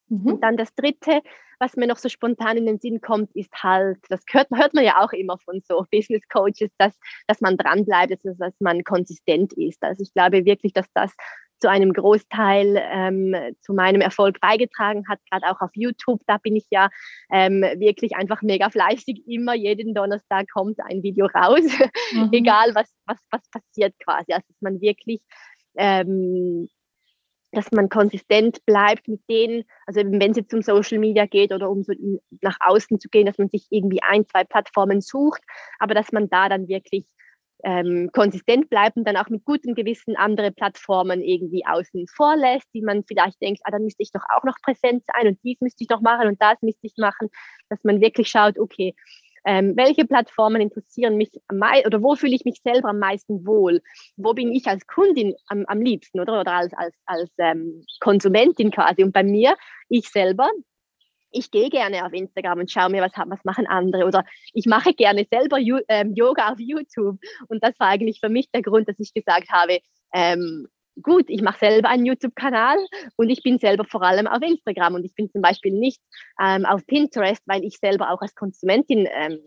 Mhm. Und dann das Dritte, was mir noch so spontan in den Sinn kommt, ist halt, das hört, hört man ja auch immer von so Business Coaches, dass, dass man dranbleibt, dass, dass man konsistent ist. Also ich glaube wirklich, dass das zu einem Großteil ähm, zu meinem Erfolg beigetragen hat, gerade auch auf YouTube. Da bin ich ja ähm, wirklich einfach mega fleißig. Immer jeden Donnerstag kommt ein Video raus, mhm. egal was, was, was passiert quasi. Also dass man wirklich, ähm, dass man konsistent bleibt mit denen, also wenn es jetzt um Social Media geht oder um so nach außen zu gehen, dass man sich irgendwie ein, zwei Plattformen sucht, aber dass man da dann wirklich ähm, konsistent bleibt und dann auch mit gutem Gewissen andere Plattformen irgendwie außen vor lässt, die man vielleicht denkt, ah, dann müsste ich doch auch noch präsent sein und dies müsste ich noch machen und das müsste ich machen, dass man wirklich schaut, okay, ähm, welche Plattformen interessieren mich am meisten oder wo fühle ich mich selber am meisten wohl? Wo bin ich als Kundin am, am liebsten oder, oder als, als, als ähm, Konsumentin quasi? Und bei mir, ich selber, ich gehe gerne auf Instagram und schaue mir, was, was machen andere. Oder ich mache gerne selber ähm, Yoga auf YouTube. Und das war eigentlich für mich der Grund, dass ich gesagt habe, ähm, gut, ich mache selber einen YouTube-Kanal und ich bin selber vor allem auf Instagram. Und ich bin zum Beispiel nicht ähm, auf Pinterest, weil ich selber auch als Konsumentin ähm,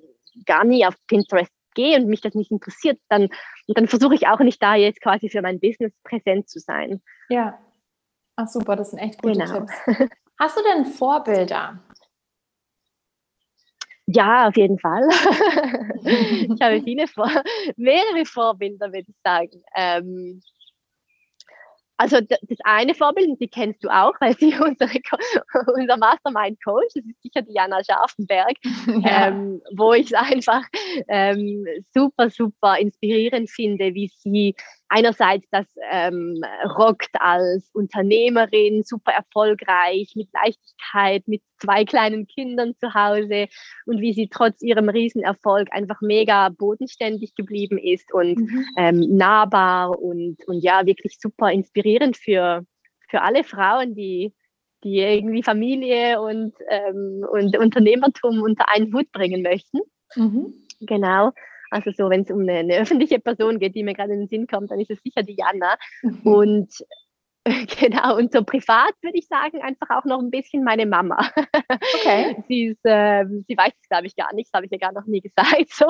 gar nie auf Pinterest gehe und mich das nicht interessiert. Dann, und dann versuche ich auch nicht da jetzt quasi für mein Business präsent zu sein. Ja. Ach super, das sind echt gute genau. Tipps. Hast du denn Vorbilder? Ja, auf jeden Fall. ich habe viele Vor mehrere Vorbilder, würde ich sagen. Ähm, also das eine Vorbild, die kennst du auch, weil sie unsere, unser Mastermind-Coach, das ist sicher Diana Scharfenberg, ja. ähm, wo ich es einfach ähm, super, super inspirierend finde, wie sie einerseits das ähm, rockt als Unternehmerin, super erfolgreich, mit Leichtigkeit, mit zwei kleinen Kindern zu Hause und wie sie trotz ihrem Riesenerfolg einfach mega bodenständig geblieben ist und mhm. ähm, nahbar und, und ja, wirklich super inspirierend für, für alle Frauen, die, die irgendwie Familie und, ähm, und Unternehmertum unter einen Hut bringen möchten. Mhm. Genau. Also so, wenn es um eine, eine, öffentliche Person geht, die mir gerade in den Sinn kommt, dann ist es sicher die Jana. Mhm. Und Genau, und so privat würde ich sagen, einfach auch noch ein bisschen meine Mama. Okay. sie, ist, äh, sie weiß es, glaube ich, gar nicht, das habe ich ihr gar noch nie gesagt. So.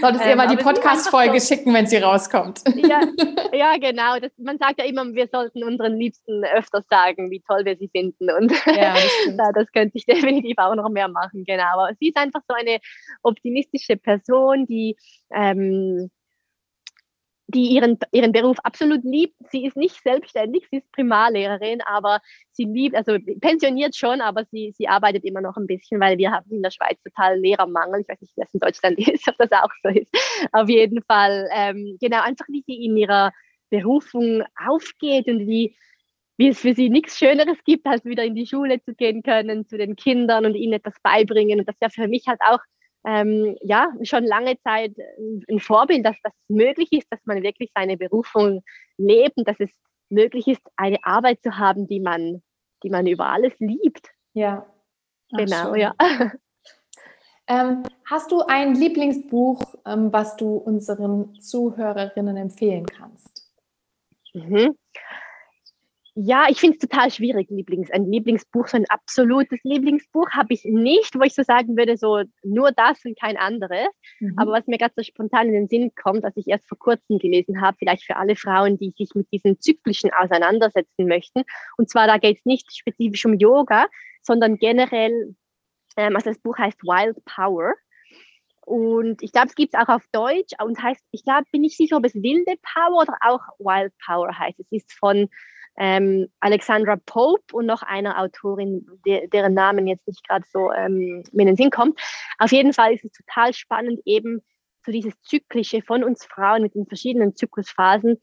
Solltest ähm, ihr mal die Podcast-Folge so, schicken, wenn sie rauskommt. Ja, ja genau. Das, man sagt ja immer, wir sollten unseren Liebsten öfters sagen, wie toll wir sie finden. Und ja, das, das könnte ich definitiv auch noch mehr machen, genau. Aber sie ist einfach so eine optimistische Person, die ähm, die ihren, ihren Beruf absolut liebt. Sie ist nicht selbstständig, sie ist Primarlehrerin, aber sie liebt, also pensioniert schon, aber sie, sie arbeitet immer noch ein bisschen, weil wir haben in der Schweiz total Lehrermangel. Ich weiß nicht, wie das in Deutschland ist, ob das auch so ist. Auf jeden Fall, ähm, genau, einfach wie sie in ihrer Berufung aufgeht und wie, wie es für sie nichts Schöneres gibt, als wieder in die Schule zu gehen können, zu den Kindern und ihnen etwas beibringen. Und das ist ja für mich halt auch ähm, ja, schon lange Zeit ein Vorbild, dass das möglich ist, dass man wirklich seine Berufung lebt und dass es möglich ist, eine Arbeit zu haben, die man, die man über alles liebt. Ja. Ach, genau, schön. ja. Ähm, hast du ein Lieblingsbuch, ähm, was du unseren Zuhörerinnen empfehlen kannst? Mhm. Ja, ich finde es total schwierig, Lieblings, ein Lieblingsbuch, so ein absolutes Lieblingsbuch habe ich nicht, wo ich so sagen würde, so nur das und kein anderes. Mhm. Aber was mir gerade so spontan in den Sinn kommt, was ich erst vor kurzem gelesen habe, vielleicht für alle Frauen, die sich mit diesen zyklischen auseinandersetzen möchten. Und zwar, da geht es nicht spezifisch um Yoga, sondern generell, ähm, also das Buch heißt Wild Power. Und ich glaube, es gibt es auch auf Deutsch und heißt, ich glaube, bin ich sicher, ob es wilde Power oder auch Wild Power heißt. Es ist von ähm, Alexandra Pope und noch einer Autorin, de deren Namen jetzt nicht gerade so ähm, mir in den Sinn kommt. Auf jeden Fall ist es total spannend, eben so dieses Zyklische von uns Frauen mit den verschiedenen Zyklusphasen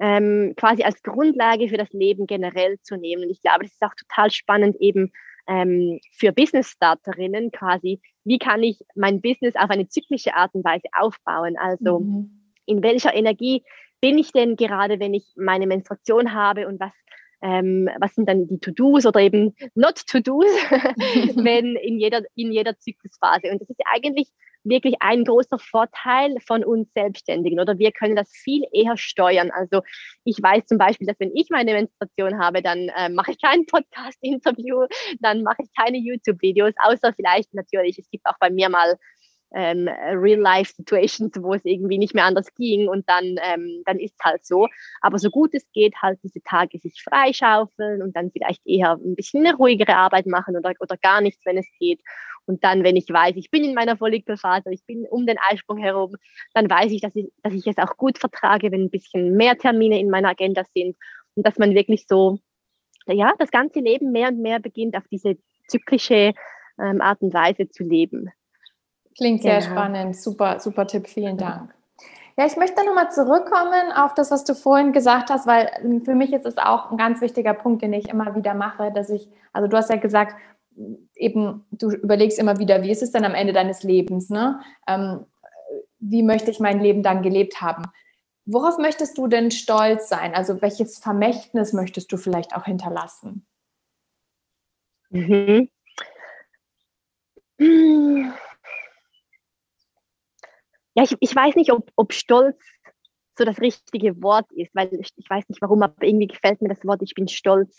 ähm, quasi als Grundlage für das Leben generell zu nehmen. Und ich glaube, das ist auch total spannend eben ähm, für Business-Starterinnen quasi, wie kann ich mein Business auf eine zyklische Art und Weise aufbauen? Also mhm. in welcher Energie bin ich denn gerade, wenn ich meine Menstruation habe und was, ähm, was sind dann die To-Dos oder eben Not-To-Dos, wenn in jeder, in jeder Zyklusphase. Und das ist eigentlich wirklich ein großer Vorteil von uns Selbstständigen oder wir können das viel eher steuern. Also ich weiß zum Beispiel, dass wenn ich meine Menstruation habe, dann äh, mache ich kein Podcast-Interview, dann mache ich keine YouTube-Videos, außer vielleicht natürlich, es gibt auch bei mir mal ähm, Real-Life-Situations, wo es irgendwie nicht mehr anders ging und dann, ähm, dann ist es halt so. Aber so gut es geht, halt diese Tage sich freischaufeln und dann vielleicht eher ein bisschen eine ruhigere Arbeit machen oder, oder gar nichts, wenn es geht. Und dann, wenn ich weiß, ich bin in meiner Follikelphase, ich bin um den Eisprung herum, dann weiß ich, dass ich, dass ich es auch gut vertrage, wenn ein bisschen mehr Termine in meiner Agenda sind und dass man wirklich so, ja, das ganze Leben mehr und mehr beginnt, auf diese zyklische ähm, Art und Weise zu leben. Klingt sehr genau. spannend. Super, super Tipp. Vielen Dank. Ja, ich möchte nochmal zurückkommen auf das, was du vorhin gesagt hast, weil für mich ist es auch ein ganz wichtiger Punkt, den ich immer wieder mache, dass ich, also du hast ja gesagt, eben, du überlegst immer wieder, wie ist es denn am Ende deines Lebens, ne? Ähm, wie möchte ich mein Leben dann gelebt haben? Worauf möchtest du denn stolz sein? Also welches Vermächtnis möchtest du vielleicht auch hinterlassen? Mhm. Ja, ich, ich weiß nicht, ob, ob Stolz so das richtige Wort ist, weil ich, ich weiß nicht warum, aber irgendwie gefällt mir das Wort, ich bin stolz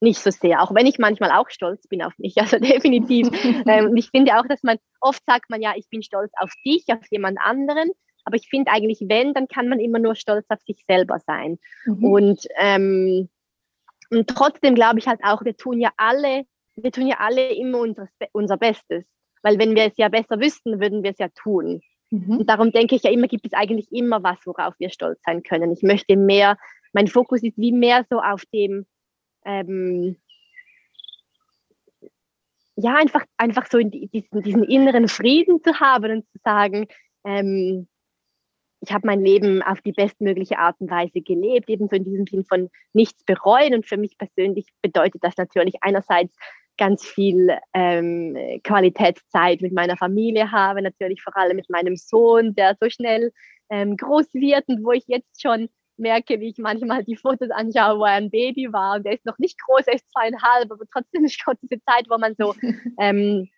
nicht so sehr, auch wenn ich manchmal auch stolz bin auf mich, also definitiv. ähm, und ich finde auch, dass man, oft sagt man ja, ich bin stolz auf dich, auf jemand anderen, aber ich finde eigentlich, wenn, dann kann man immer nur stolz auf sich selber sein. Mhm. Und, ähm, und trotzdem glaube ich halt auch, wir tun ja alle, wir tun ja alle immer unser, unser Bestes, weil wenn wir es ja besser wüssten, würden wir es ja tun. Mhm. Und darum denke ich ja immer, gibt es eigentlich immer was, worauf wir stolz sein können. Ich möchte mehr, mein Fokus ist wie mehr so auf dem, ähm, ja, einfach, einfach so diesen, diesen inneren Frieden zu haben und zu sagen, ähm, ich habe mein Leben auf die bestmögliche Art und Weise gelebt, ebenso in diesem Sinn von nichts bereuen. Und für mich persönlich bedeutet das natürlich einerseits ganz viel ähm, Qualitätszeit mit meiner Familie habe, natürlich vor allem mit meinem Sohn, der so schnell ähm, groß wird und wo ich jetzt schon merke, wie ich manchmal die Fotos anschaue, wo er ein Baby war und der ist noch nicht groß, er ist zweieinhalb, aber trotzdem ist schon diese Zeit, wo man so, ähm,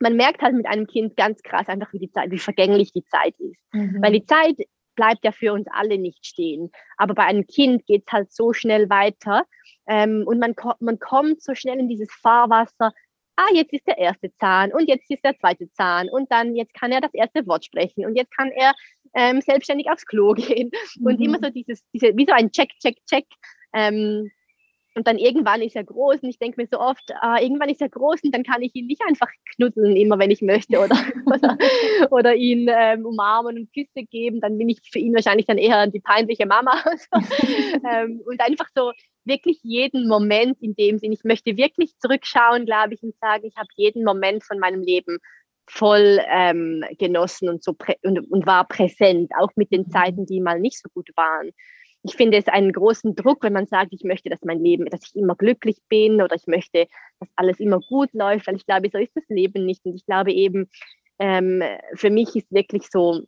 man merkt halt mit einem Kind ganz krass einfach, wie die Zeit, wie vergänglich die Zeit ist. Mhm. Weil die Zeit bleibt ja für uns alle nicht stehen. Aber bei einem Kind geht es halt so schnell weiter ähm, und man, man kommt so schnell in dieses Fahrwasser. Ah, jetzt ist der erste Zahn und jetzt ist der zweite Zahn und dann jetzt kann er das erste Wort sprechen und jetzt kann er ähm, selbstständig aufs Klo gehen mhm. und immer so dieses, diese, wie so ein Check, Check, Check. Ähm, und dann irgendwann ist er groß und ich denke mir so oft, ah, irgendwann ist er groß und dann kann ich ihn nicht einfach knuddeln, immer wenn ich möchte oder, oder, oder ihn ähm, umarmen und Küsse geben. Dann bin ich für ihn wahrscheinlich dann eher die peinliche Mama. ähm, und einfach so wirklich jeden Moment in dem Sinn. Ich möchte wirklich zurückschauen, glaube ich, und sagen, ich habe jeden Moment von meinem Leben voll ähm, genossen und, so und, und war präsent, auch mit den. Zeiten, die mal nicht so gut waren ich finde es einen großen Druck, wenn man sagt, ich möchte, dass mein Leben, dass ich immer glücklich bin oder ich möchte, dass alles immer gut läuft, weil ich glaube, so ist das Leben nicht. Und ich glaube eben, ähm, für mich ist wirklich so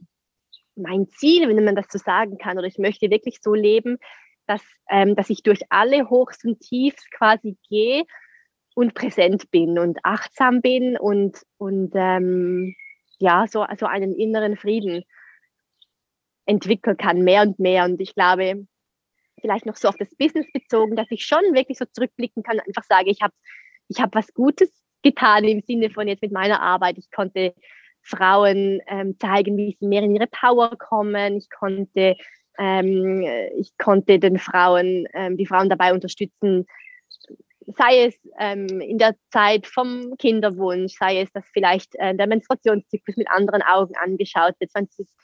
mein Ziel, wenn man das so sagen kann, oder ich möchte wirklich so leben, dass, ähm, dass ich durch alle Hochs und Tiefs quasi gehe und präsent bin und achtsam bin und, und ähm, ja, so also einen inneren Frieden entwickeln kann, mehr und mehr. Und ich glaube, vielleicht noch so auf das Business bezogen, dass ich schon wirklich so zurückblicken kann, einfach sage, ich habe ich hab was Gutes getan im Sinne von jetzt mit meiner Arbeit. Ich konnte Frauen ähm, zeigen, wie sie mehr in ihre Power kommen. Ich konnte, ähm, ich konnte den Frauen, ähm, die Frauen dabei unterstützen, sei es ähm, in der Zeit vom Kinderwunsch, sei es, dass vielleicht äh, der Menstruationszyklus mit anderen Augen angeschaut wird, dieses,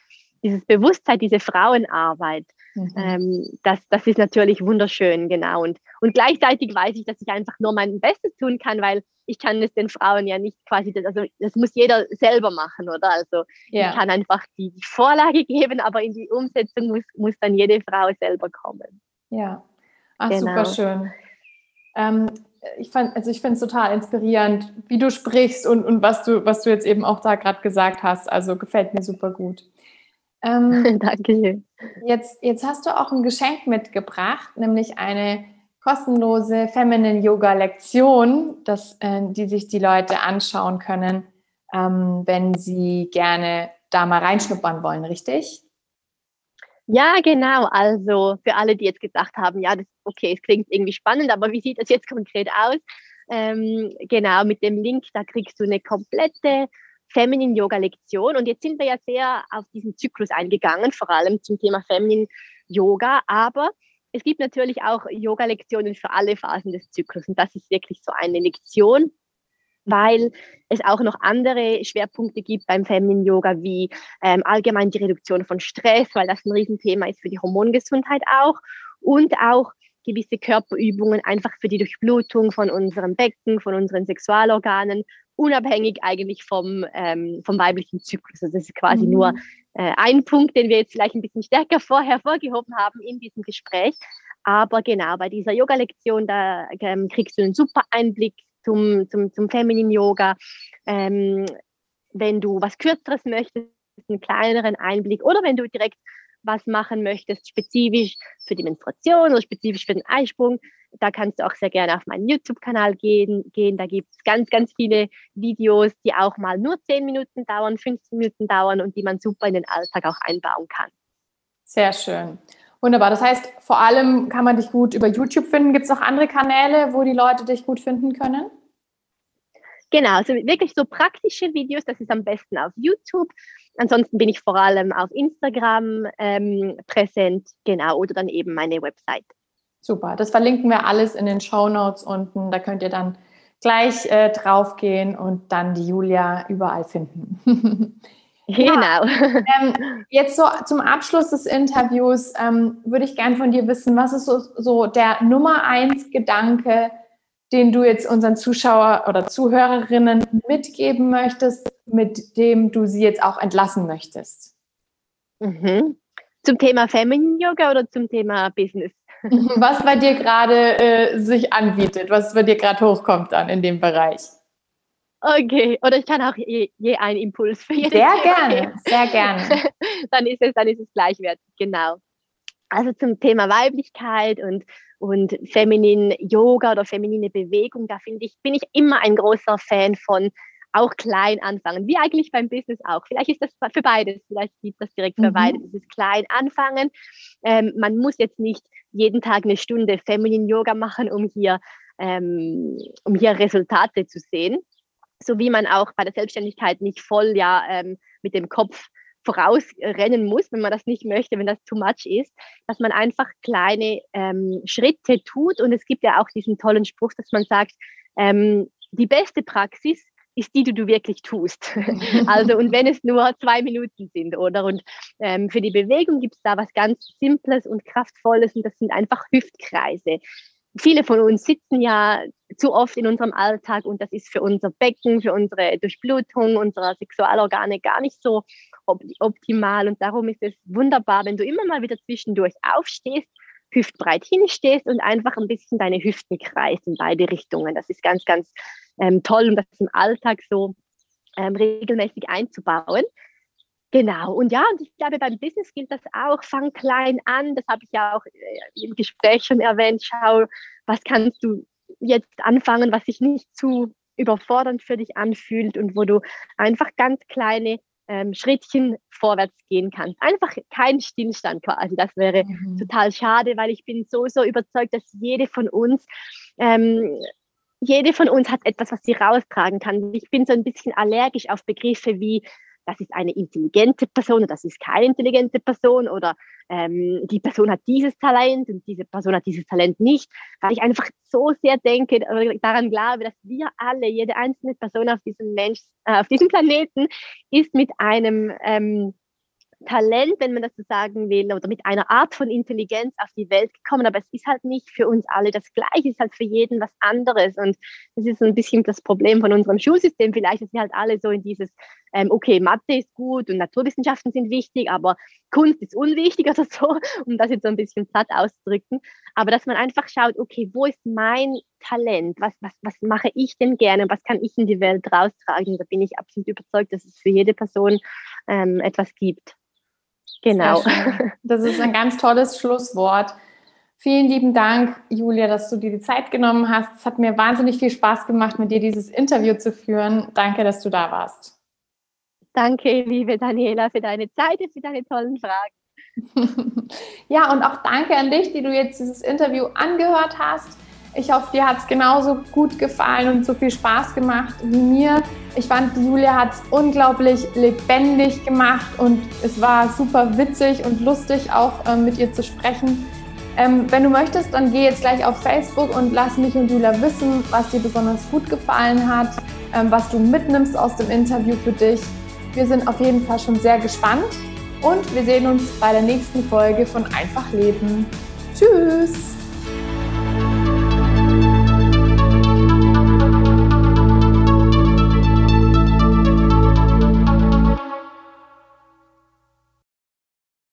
dieses Bewusstsein, diese Frauenarbeit, mhm. ähm, das, das ist natürlich wunderschön, genau. Und, und gleichzeitig weiß ich, dass ich einfach nur mein Bestes tun kann, weil ich kann es den Frauen ja nicht quasi, das, also das muss jeder selber machen, oder? Also ja. ich kann einfach die, die Vorlage geben, aber in die Umsetzung muss, muss dann jede Frau selber kommen. Ja, Ach, genau. super schön. Ähm, ich fand, also ich finde es total inspirierend, wie du sprichst und, und was du, was du jetzt eben auch da gerade gesagt hast. Also gefällt mir super gut. Ähm, Danke. Jetzt, jetzt hast du auch ein Geschenk mitgebracht, nämlich eine kostenlose Feminine Yoga Lektion, das, äh, die sich die Leute anschauen können, ähm, wenn sie gerne da mal reinschnuppern wollen, richtig? Ja, genau. Also für alle, die jetzt gedacht haben, ja, das, okay, es klingt irgendwie spannend, aber wie sieht das jetzt konkret aus? Ähm, genau, mit dem Link, da kriegst du eine komplette Feminine Yoga Lektion. Und jetzt sind wir ja sehr auf diesen Zyklus eingegangen, vor allem zum Thema Feminine Yoga. Aber es gibt natürlich auch Yoga-Lektionen für alle Phasen des Zyklus. Und das ist wirklich so eine Lektion, weil es auch noch andere Schwerpunkte gibt beim Feminine Yoga, wie ähm, allgemein die Reduktion von Stress, weil das ein Riesenthema ist für die Hormongesundheit auch und auch gewisse Körperübungen einfach für die Durchblutung von unserem Becken, von unseren Sexualorganen, unabhängig eigentlich vom, ähm, vom weiblichen Zyklus. Also das ist quasi mhm. nur äh, ein Punkt, den wir jetzt vielleicht ein bisschen stärker vorher hervorgehoben haben in diesem Gespräch. Aber genau, bei dieser Yoga-Lektion, da ähm, kriegst du einen super Einblick zum, zum, zum Feminine Yoga. Ähm, wenn du was Kürzeres möchtest, einen kleineren Einblick oder wenn du direkt was machen möchtest, spezifisch für die Menstruation oder spezifisch für den Eisprung, da kannst du auch sehr gerne auf meinen YouTube-Kanal gehen, gehen. Da gibt es ganz, ganz viele Videos, die auch mal nur 10 Minuten dauern, 15 Minuten dauern und die man super in den Alltag auch einbauen kann. Sehr schön. Wunderbar. Das heißt, vor allem kann man dich gut über YouTube finden. Gibt es noch andere Kanäle, wo die Leute dich gut finden können? Genau, also wirklich so praktische Videos, das ist am besten auf YouTube. Ansonsten bin ich vor allem auf Instagram ähm, präsent, genau, oder dann eben meine Website. Super, das verlinken wir alles in den Show Notes unten. Da könnt ihr dann gleich äh, draufgehen und dann die Julia überall finden. Genau. Ja, ähm, jetzt so zum Abschluss des Interviews ähm, würde ich gern von dir wissen, was ist so, so der Nummer eins Gedanke, den du jetzt unseren Zuschauer oder Zuhörerinnen mitgeben möchtest, mit dem du sie jetzt auch entlassen möchtest? Mhm. Zum Thema Feminine Yoga oder zum Thema Business? Was bei dir gerade äh, sich anbietet, was bei dir gerade hochkommt dann in dem Bereich. Okay, oder ich kann auch je, je einen Impuls für jeden. Sehr gerne, sehr gerne. dann ist es, dann ist es gleichwertig, genau. Also zum Thema Weiblichkeit und, und feminin Yoga oder feminine Bewegung, da finde ich, bin ich immer ein großer Fan von auch klein anfangen, wie eigentlich beim Business auch. Vielleicht ist das für beides, vielleicht gibt das direkt für mhm. beides, dieses klein anfangen. Ähm, man muss jetzt nicht jeden Tag eine Stunde Feminine Yoga machen, um hier, ähm, um hier Resultate zu sehen. So wie man auch bei der Selbstständigkeit nicht voll ja ähm, mit dem Kopf vorausrennen muss, wenn man das nicht möchte, wenn das too much ist, dass man einfach kleine ähm, Schritte tut. Und es gibt ja auch diesen tollen Spruch, dass man sagt, ähm, die beste Praxis ist die, die du wirklich tust. also und wenn es nur zwei Minuten sind, oder? Und ähm, für die Bewegung gibt es da was ganz Simples und Kraftvolles und das sind einfach Hüftkreise. Viele von uns sitzen ja zu oft in unserem Alltag und das ist für unser Becken, für unsere Durchblutung unserer Sexualorgane gar nicht so optimal und darum ist es wunderbar, wenn du immer mal wieder zwischendurch aufstehst, hüftbreit hinstehst und einfach ein bisschen deine Hüften kreist in beide Richtungen. Das ist ganz, ganz ähm, toll, um das im Alltag so ähm, regelmäßig einzubauen. Genau, und ja, und ich glaube, beim Business gilt das auch, fang klein an, das habe ich ja auch äh, im Gespräch schon erwähnt, schau, was kannst du jetzt anfangen, was sich nicht zu überfordernd für dich anfühlt und wo du einfach ganz kleine ähm, Schrittchen vorwärts gehen kannst. Einfach kein Stillstand quasi. Das wäre mhm. total schade, weil ich bin so, so überzeugt, dass jede von uns ähm, jede von uns hat etwas, was sie raustragen kann. Ich bin so ein bisschen allergisch auf Begriffe wie das ist eine intelligente Person oder das ist keine intelligente Person oder ähm, die Person hat dieses Talent und diese Person hat dieses Talent nicht, weil ich einfach so sehr denke, daran glaube, dass wir alle, jede einzelne Person auf diesem Mensch, äh, auf diesem Planeten ist mit einem ähm, Talent, wenn man das so sagen will, oder mit einer Art von Intelligenz auf die Welt gekommen. Aber es ist halt nicht für uns alle das Gleiche, es ist halt für jeden was anderes. Und das ist ein bisschen das Problem von unserem Schulsystem. Vielleicht, dass wir halt alle so in dieses, ähm, okay, Mathe ist gut und Naturwissenschaften sind wichtig, aber Kunst ist unwichtig oder so, um das jetzt so ein bisschen platt auszudrücken. Aber dass man einfach schaut, okay, wo ist mein Talent? Was, was, was mache ich denn gerne? Was kann ich in die Welt raustragen? Da bin ich absolut überzeugt, dass es für jede Person ähm, etwas gibt. Genau. Das ist ein ganz tolles Schlusswort. Vielen lieben Dank, Julia, dass du dir die Zeit genommen hast. Es hat mir wahnsinnig viel Spaß gemacht, mit dir dieses Interview zu führen. Danke, dass du da warst. Danke, liebe Daniela, für deine Zeit und für deine tollen Fragen. ja, und auch danke an dich, die du jetzt dieses Interview angehört hast. Ich hoffe, dir hat es genauso gut gefallen und so viel Spaß gemacht wie mir. Ich fand, Julia hat es unglaublich lebendig gemacht und es war super witzig und lustig auch ähm, mit ihr zu sprechen. Ähm, wenn du möchtest, dann geh jetzt gleich auf Facebook und lass mich und Julia wissen, was dir besonders gut gefallen hat, ähm, was du mitnimmst aus dem Interview für dich. Wir sind auf jeden Fall schon sehr gespannt und wir sehen uns bei der nächsten Folge von Einfach Leben. Tschüss!